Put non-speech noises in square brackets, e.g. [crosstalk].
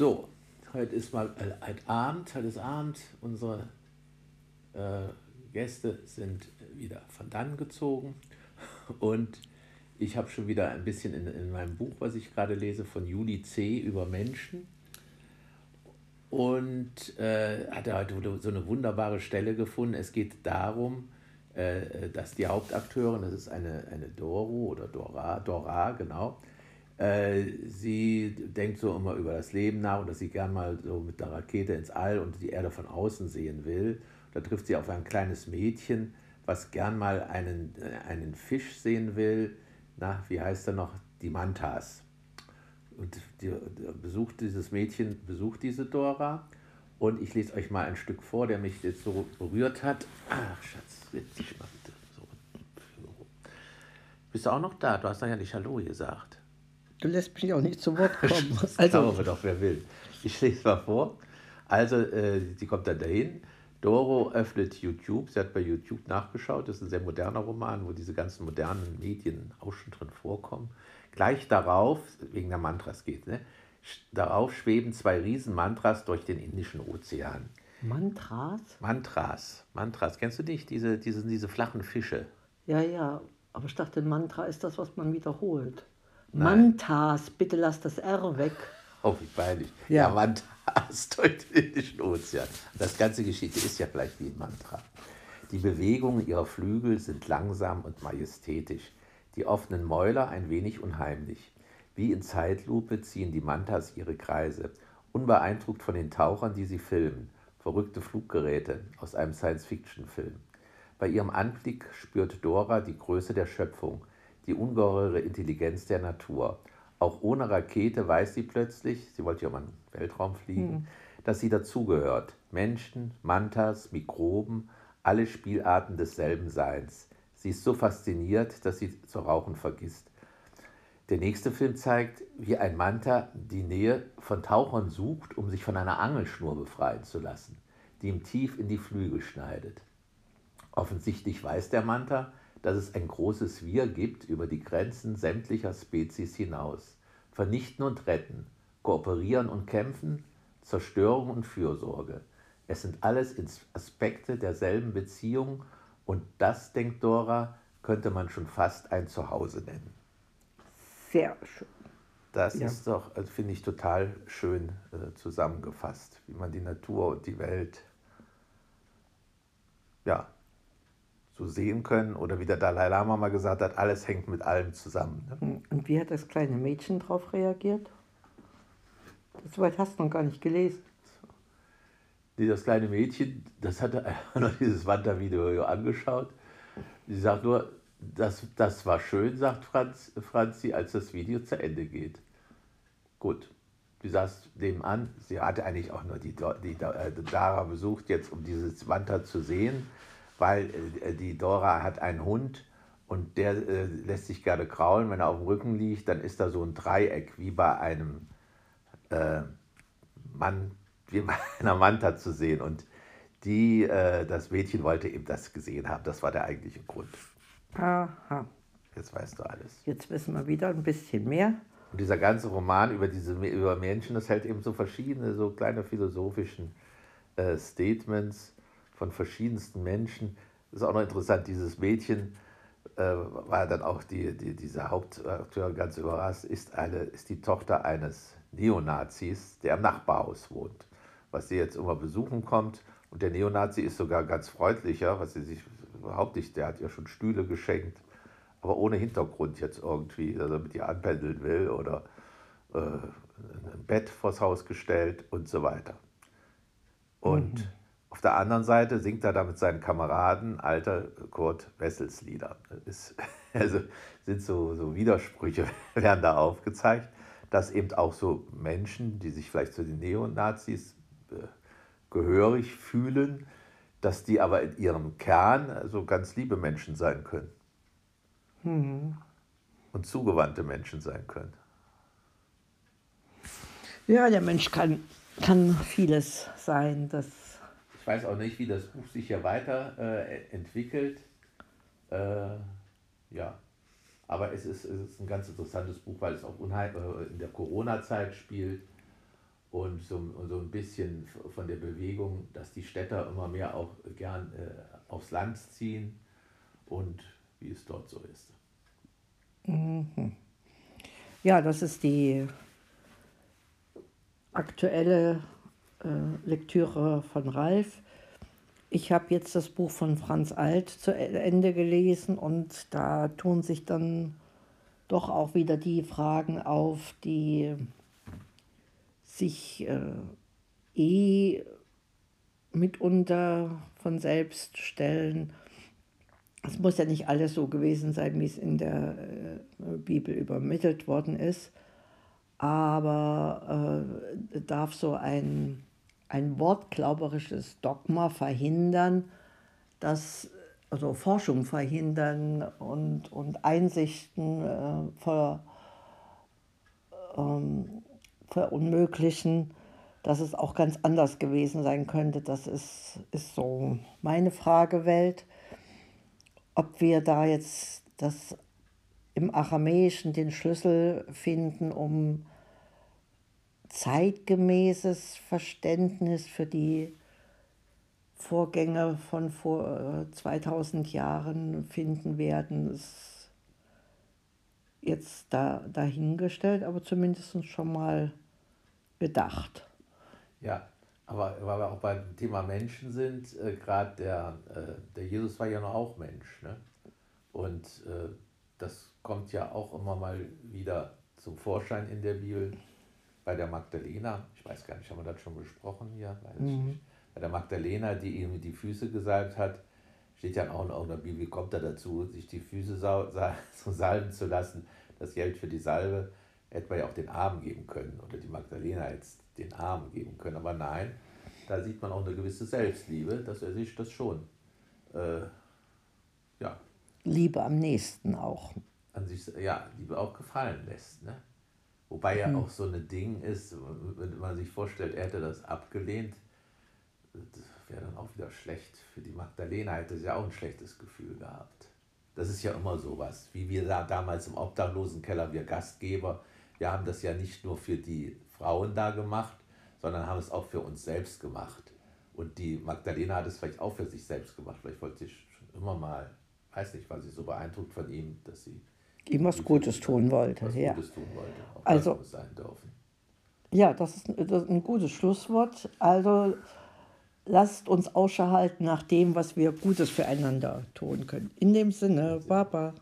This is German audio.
So, heute ist mal äh, heute Abend, heute ist Abend. Unsere äh, Gäste sind wieder von dann gezogen [laughs] und ich habe schon wieder ein bisschen in, in meinem Buch, was ich gerade lese, von Juli C. über Menschen und äh, hatte heute so eine wunderbare Stelle gefunden. Es geht darum, äh, dass die Hauptakteurin, das ist eine, eine Doro oder Dora, Dora, genau, sie denkt so immer über das Leben nach und dass sie gern mal so mit der Rakete ins All und die Erde von außen sehen will. Da trifft sie auf ein kleines Mädchen, was gern mal einen, äh, einen Fisch sehen will. Na, wie heißt er noch? Die Mantas. Und die, besucht dieses Mädchen besucht diese Dora. Und ich lese euch mal ein Stück vor, der mich jetzt so berührt hat. Ach, Schatz, setz dich mal bitte. So. Bist du auch noch da? Du hast ja nicht Hallo gesagt. Du lässt mich auch nicht zu Wort [laughs] kommen. Das also. Glaube doch, wer will. Ich lese mal vor. Also, äh, sie kommt dann dahin. Doro öffnet YouTube. Sie hat bei YouTube nachgeschaut. Das ist ein sehr moderner Roman, wo diese ganzen modernen Medien auch schon drin vorkommen. Gleich darauf, wegen der Mantras geht, ne? darauf schweben zwei Riesenmantras durch den Indischen Ozean. Mantras? Mantras. Mantras. Kennst du nicht? Diese, diese, diese flachen Fische. Ja, ja. Aber ich dachte, Mantra ist das, was man wiederholt. Mantas, bitte lass das R weg. [laughs] Oh, wie peinlich. Ja, ja Mantas [laughs] durch den Indischen Ozean. Das ganze Geschichte ist ja gleich wie ein Mantra. Die Bewegungen ihrer Flügel sind langsam und majestätisch, die offenen Mäuler ein wenig unheimlich. Wie in Zeitlupe ziehen die Mantas ihre Kreise, unbeeindruckt von den Tauchern, die sie filmen, verrückte Fluggeräte aus einem Science-Fiction-Film. Bei ihrem Anblick spürt Dora die Größe der Schöpfung, die ungeheure Intelligenz der Natur. Auch ohne Rakete weiß sie plötzlich, sie wollte ja mal in den Weltraum fliegen, hm. dass sie dazugehört. Menschen, Mantas, Mikroben, alle Spielarten desselben Seins. Sie ist so fasziniert, dass sie zu rauchen vergisst. Der nächste Film zeigt, wie ein Manta die Nähe von Tauchern sucht, um sich von einer Angelschnur befreien zu lassen, die ihm tief in die Flügel schneidet. Offensichtlich weiß der Manta, dass es ein großes Wir gibt über die Grenzen sämtlicher Spezies hinaus. Vernichten und retten, kooperieren und kämpfen, Zerstörung und Fürsorge. Es sind alles Aspekte derselben Beziehung und das, denkt Dora, könnte man schon fast ein Zuhause nennen. Sehr schön. Das ja. ist doch, also finde ich, total schön äh, zusammengefasst, wie man die Natur und die Welt ja, so sehen können. Oder wie der Dalai Lama mal gesagt hat, alles hängt mit allem zusammen. Ne? Und wie hat das kleine Mädchen darauf reagiert? So weit hast du noch gar nicht gelesen. Das kleine Mädchen, das hatte einfach [laughs] nur dieses Wandervideo angeschaut. Sie sagt nur, das, das war schön, sagt Franz, Franzi, als das Video zu Ende geht. Gut, sie saß nebenan. Sie hatte eigentlich auch nur die, die, die äh, Dara besucht, jetzt um dieses Wander zu sehen weil äh, die Dora hat einen Hund und der äh, lässt sich gerne kraulen. Wenn er auf dem Rücken liegt, dann ist da so ein Dreieck wie bei einem äh, Mann, wie bei [laughs] einer Manta zu sehen. Und die, äh, das Mädchen wollte eben das gesehen haben. Das war der eigentliche Grund. Aha. Jetzt weißt du alles. Jetzt wissen wir wieder ein bisschen mehr. Und dieser ganze Roman über diese über Menschen, das hält eben so verschiedene, so kleine philosophischen äh, Statements von verschiedensten Menschen. Das ist auch noch interessant, dieses Mädchen äh, war dann auch die, die, dieser Hauptakteur ganz überrascht, ist, eine, ist die Tochter eines Neonazis, der im Nachbarhaus wohnt, was sie jetzt immer besuchen kommt. Und der Neonazi ist sogar ganz freundlicher, was sie sich überhaupt nicht, der hat ihr schon Stühle geschenkt, aber ohne Hintergrund jetzt irgendwie, dass er mit ihr anpendeln will oder äh, ein Bett vors Haus gestellt und so weiter. Und mhm. Auf der anderen Seite singt er da mit seinen Kameraden alter Kurt Wessels Lieder. Ist, [laughs] also sind so, so Widersprüche [laughs] werden da aufgezeigt, dass eben auch so Menschen, die sich vielleicht zu den Neonazis äh, gehörig fühlen, dass die aber in ihrem Kern also ganz liebe Menschen sein können. Mhm. Und zugewandte Menschen sein können. Ja, der Mensch kann, kann vieles sein. Das weiß auch nicht, wie das Buch sich hier weiter äh, entwickelt. Äh, ja, aber es ist, es ist ein ganz interessantes Buch, weil es auch äh, in der Corona-Zeit spielt. und so, so ein bisschen von der Bewegung, dass die Städter immer mehr auch gern äh, aufs Land ziehen und wie es dort so ist. Mhm. Ja, das ist die aktuelle Lektüre von Ralf. Ich habe jetzt das Buch von Franz Alt zu e-, Ende gelesen und da tun sich dann doch auch wieder die Fragen auf, die sich äh, eh mitunter von selbst stellen. Es muss ja nicht alles so gewesen sein, wie es in der äh, Bibel übermittelt worden ist, aber äh, darf so ein, ein wortglauberisches Dogma verhindern, dass also Forschung verhindern und, und Einsichten äh, ver, ähm, verunmöglichen, dass es auch ganz anders gewesen sein könnte. Das ist, ist so meine Fragewelt. Ob wir da jetzt das im Aramäischen den Schlüssel finden, um zeitgemäßes Verständnis für die Vorgänge von vor 2000 äh, Jahren finden werden, ist jetzt da, dahingestellt, aber zumindest schon mal bedacht. Ja, aber weil wir auch beim Thema Menschen sind, äh, gerade der, äh, der Jesus war ja noch auch Mensch. Ne? Und äh, das kommt ja auch immer mal wieder zum Vorschein in der Bibel. Bei der Magdalena, ich weiß gar nicht, haben wir das schon besprochen hier? Mhm. Bei der Magdalena, die ihm die Füße gesalbt hat, steht ja auch in der Bibel, wie kommt er dazu, sich die Füße [laughs] so salben zu lassen. Das Geld für die Salbe hätte man ja auch den Armen geben können oder die Magdalena jetzt den Armen geben können. Aber nein, da sieht man auch eine gewisse Selbstliebe, dass er sich das schon, äh, ja. Liebe am nächsten auch. An sich, ja, Liebe auch gefallen lässt. Ne? Wobei ja hm. auch so ein Ding ist, wenn man sich vorstellt, er hätte das abgelehnt, das wäre dann auch wieder schlecht. Für die Magdalena hätte sie ja auch ein schlechtes Gefühl gehabt. Das ist ja immer sowas, wie wir da damals im Obdachlosenkeller, wir Gastgeber, wir haben das ja nicht nur für die Frauen da gemacht, sondern haben es auch für uns selbst gemacht. Und die Magdalena hat es vielleicht auch für sich selbst gemacht. Vielleicht wollte sie schon immer mal, weiß nicht, war sie so beeindruckt von ihm, dass sie ihm was Gutes tun wollte. Was ja. Gutes tun wollte. Also, sein dürfen. Ja, das ist, das ist ein gutes Schlusswort. Also lasst uns Ausschau halten nach dem, was wir Gutes füreinander tun können. In dem Sinne, Baba.